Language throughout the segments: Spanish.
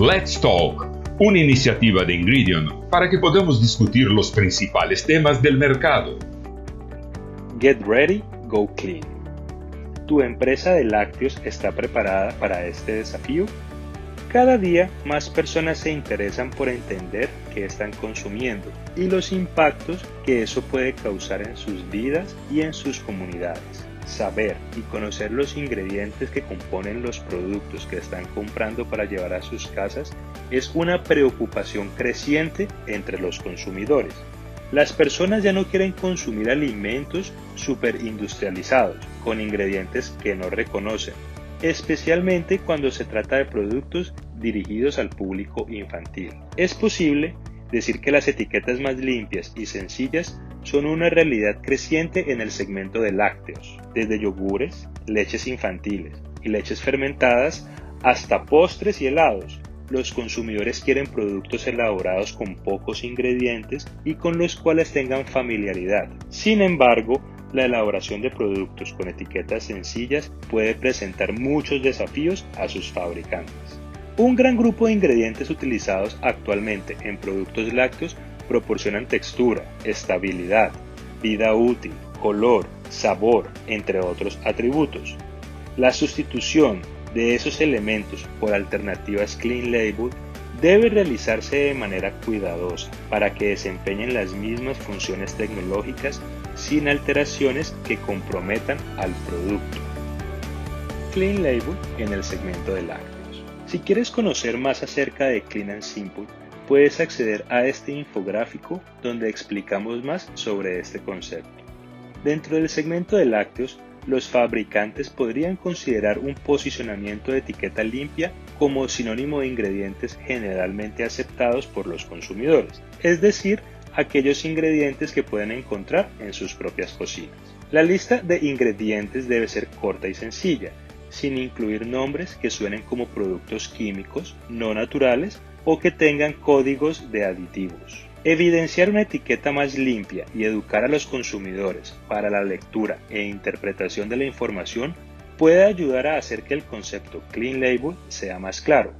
Let's Talk, una iniciativa de Ingredient para que podamos discutir los principales temas del mercado. Get ready, go clean. ¿Tu empresa de lácteos está preparada para este desafío? Cada día más personas se interesan por entender qué están consumiendo y los impactos que eso puede causar en sus vidas y en sus comunidades. Saber y conocer los ingredientes que componen los productos que están comprando para llevar a sus casas es una preocupación creciente entre los consumidores. Las personas ya no quieren consumir alimentos superindustrializados con ingredientes que no reconocen especialmente cuando se trata de productos dirigidos al público infantil. Es posible decir que las etiquetas más limpias y sencillas son una realidad creciente en el segmento de lácteos, desde yogures, leches infantiles y leches fermentadas hasta postres y helados. Los consumidores quieren productos elaborados con pocos ingredientes y con los cuales tengan familiaridad. Sin embargo, la elaboración de productos con etiquetas sencillas puede presentar muchos desafíos a sus fabricantes. Un gran grupo de ingredientes utilizados actualmente en productos lácteos proporcionan textura, estabilidad, vida útil, color, sabor, entre otros atributos. La sustitución de esos elementos por alternativas clean label debe realizarse de manera cuidadosa para que desempeñen las mismas funciones tecnológicas sin alteraciones que comprometan al producto. Clean Label en el segmento de lácteos. Si quieres conocer más acerca de Clean and Simple, puedes acceder a este infográfico donde explicamos más sobre este concepto. Dentro del segmento de lácteos, los fabricantes podrían considerar un posicionamiento de etiqueta limpia como sinónimo de ingredientes generalmente aceptados por los consumidores, es decir, aquellos ingredientes que pueden encontrar en sus propias cocinas. La lista de ingredientes debe ser corta y sencilla, sin incluir nombres que suenen como productos químicos no naturales o que tengan códigos de aditivos. Evidenciar una etiqueta más limpia y educar a los consumidores para la lectura e interpretación de la información puede ayudar a hacer que el concepto Clean Label sea más claro.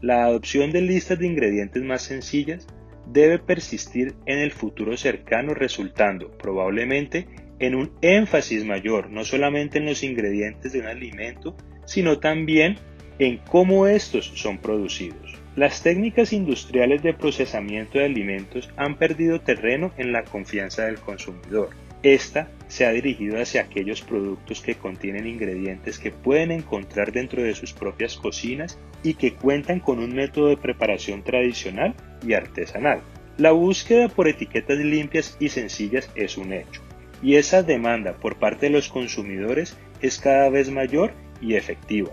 La adopción de listas de ingredientes más sencillas debe persistir en el futuro cercano resultando probablemente en un énfasis mayor no solamente en los ingredientes de un alimento, sino también en cómo estos son producidos. Las técnicas industriales de procesamiento de alimentos han perdido terreno en la confianza del consumidor. Esta se ha dirigido hacia aquellos productos que contienen ingredientes que pueden encontrar dentro de sus propias cocinas y que cuentan con un método de preparación tradicional y artesanal. La búsqueda por etiquetas limpias y sencillas es un hecho, y esa demanda por parte de los consumidores es cada vez mayor y efectiva.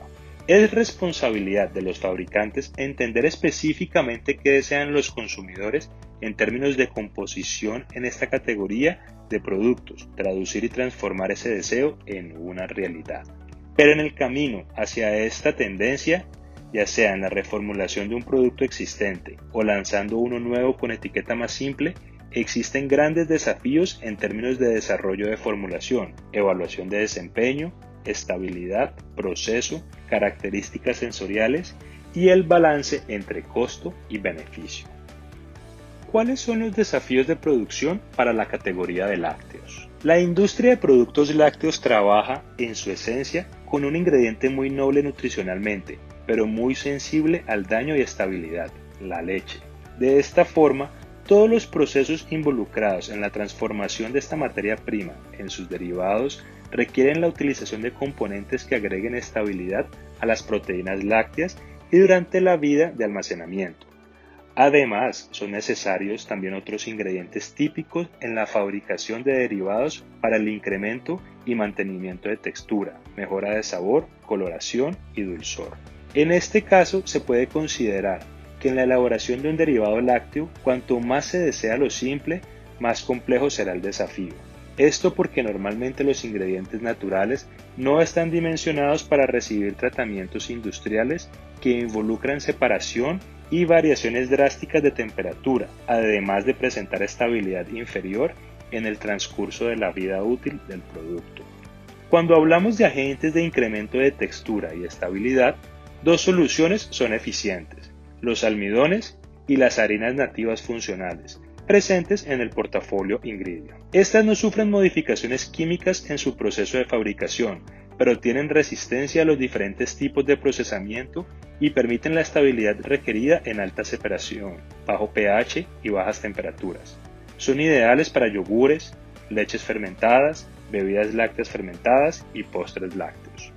Es responsabilidad de los fabricantes entender específicamente qué desean los consumidores en términos de composición en esta categoría de productos, traducir y transformar ese deseo en una realidad. Pero en el camino hacia esta tendencia, ya sea en la reformulación de un producto existente o lanzando uno nuevo con etiqueta más simple, existen grandes desafíos en términos de desarrollo de formulación, evaluación de desempeño, estabilidad, proceso, características sensoriales y el balance entre costo y beneficio. ¿Cuáles son los desafíos de producción para la categoría de lácteos? La industria de productos lácteos trabaja, en su esencia, con un ingrediente muy noble nutricionalmente, pero muy sensible al daño y estabilidad, la leche. De esta forma, todos los procesos involucrados en la transformación de esta materia prima en sus derivados requieren la utilización de componentes que agreguen estabilidad a las proteínas lácteas y durante la vida de almacenamiento. Además, son necesarios también otros ingredientes típicos en la fabricación de derivados para el incremento y mantenimiento de textura, mejora de sabor, coloración y dulzor. En este caso, se puede considerar en la elaboración de un derivado lácteo, cuanto más se desea lo simple, más complejo será el desafío. Esto porque normalmente los ingredientes naturales no están dimensionados para recibir tratamientos industriales que involucran separación y variaciones drásticas de temperatura, además de presentar estabilidad inferior en el transcurso de la vida útil del producto. Cuando hablamos de agentes de incremento de textura y estabilidad, dos soluciones son eficientes los almidones y las harinas nativas funcionales, presentes en el portafolio Ingridion. Estas no sufren modificaciones químicas en su proceso de fabricación, pero tienen resistencia a los diferentes tipos de procesamiento y permiten la estabilidad requerida en alta separación, bajo pH y bajas temperaturas. Son ideales para yogures, leches fermentadas, bebidas lácteas fermentadas y postres lácteos.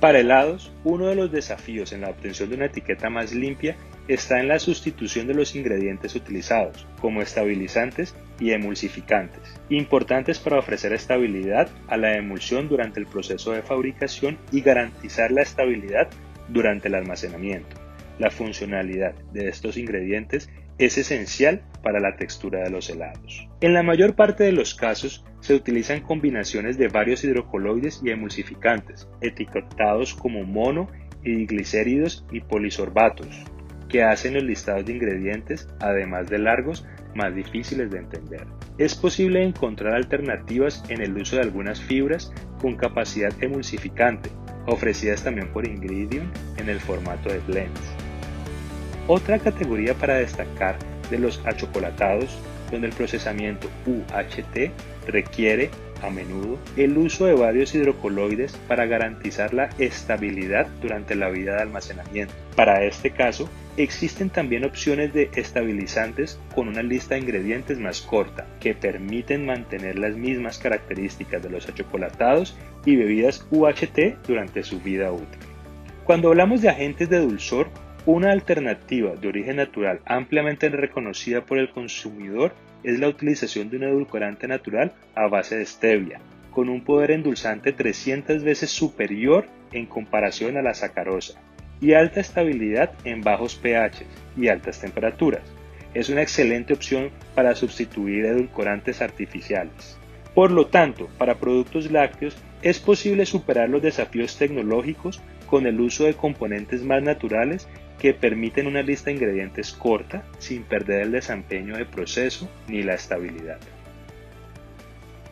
Para helados, uno de los desafíos en la obtención de una etiqueta más limpia está en la sustitución de los ingredientes utilizados, como estabilizantes y emulsificantes, importantes para ofrecer estabilidad a la emulsión durante el proceso de fabricación y garantizar la estabilidad durante el almacenamiento. La funcionalidad de estos ingredientes es esencial para la textura de los helados. En la mayor parte de los casos se utilizan combinaciones de varios hidrocoloides y emulsificantes, etiquetados como mono y glicéridos y polisorbatos, que hacen los listados de ingredientes, además de largos, más difíciles de entender. Es posible encontrar alternativas en el uso de algunas fibras con capacidad emulsificante, ofrecidas también por Ingridion en el formato de blends. Otra categoría para destacar de los achocolatados, donde el procesamiento UHT requiere a menudo el uso de varios hidrocoloides para garantizar la estabilidad durante la vida de almacenamiento. Para este caso, existen también opciones de estabilizantes con una lista de ingredientes más corta, que permiten mantener las mismas características de los achocolatados y bebidas UHT durante su vida útil. Cuando hablamos de agentes de dulzor, una alternativa de origen natural ampliamente reconocida por el consumidor es la utilización de un edulcorante natural a base de stevia, con un poder endulzante 300 veces superior en comparación a la sacarosa y alta estabilidad en bajos pH y altas temperaturas. Es una excelente opción para sustituir edulcorantes artificiales. Por lo tanto, para productos lácteos es posible superar los desafíos tecnológicos con el uso de componentes más naturales que permiten una lista de ingredientes corta sin perder el desempeño de proceso ni la estabilidad.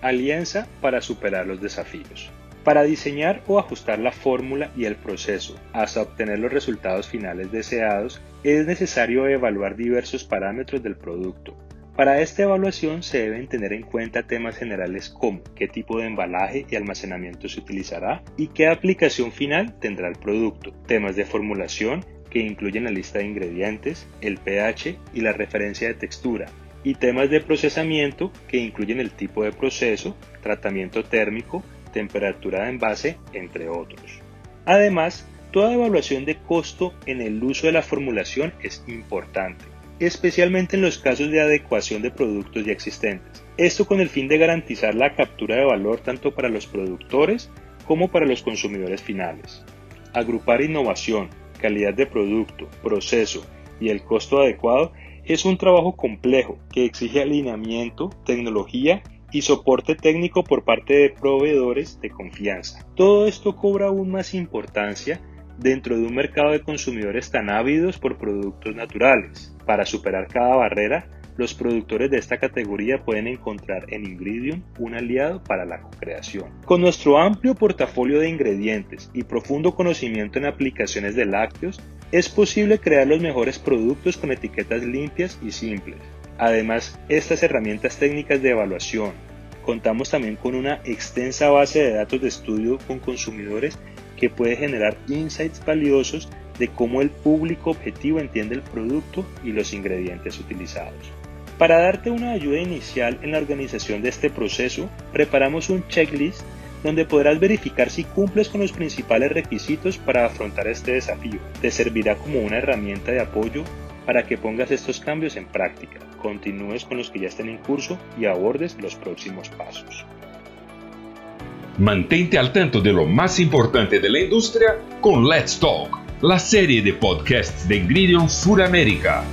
Alianza para superar los desafíos. Para diseñar o ajustar la fórmula y el proceso hasta obtener los resultados finales deseados, es necesario evaluar diversos parámetros del producto. Para esta evaluación se deben tener en cuenta temas generales como qué tipo de embalaje y almacenamiento se utilizará y qué aplicación final tendrá el producto, temas de formulación que incluyen la lista de ingredientes, el pH y la referencia de textura, y temas de procesamiento que incluyen el tipo de proceso, tratamiento térmico, temperatura de envase, entre otros. Además, toda evaluación de costo en el uso de la formulación es importante, especialmente en los casos de adecuación de productos ya existentes. Esto con el fin de garantizar la captura de valor tanto para los productores como para los consumidores finales. Agrupar innovación, calidad de producto, proceso y el costo adecuado es un trabajo complejo que exige alineamiento, tecnología y soporte técnico por parte de proveedores de confianza. Todo esto cobra aún más importancia dentro de un mercado de consumidores tan ávidos por productos naturales. Para superar cada barrera, los productores de esta categoría pueden encontrar en Ingridium un aliado para la co-creación. Con nuestro amplio portafolio de ingredientes y profundo conocimiento en aplicaciones de lácteos, es posible crear los mejores productos con etiquetas limpias y simples. Además, estas herramientas técnicas de evaluación, contamos también con una extensa base de datos de estudio con consumidores que puede generar insights valiosos de cómo el público objetivo entiende el producto y los ingredientes utilizados. Para darte una ayuda inicial en la organización de este proceso, preparamos un checklist donde podrás verificar si cumples con los principales requisitos para afrontar este desafío. Te servirá como una herramienta de apoyo para que pongas estos cambios en práctica, continúes con los que ya estén en curso y abordes los próximos pasos. Mantente al tanto de lo más importante de la industria con Let's Talk, la serie de podcasts de Ingredion Suramérica.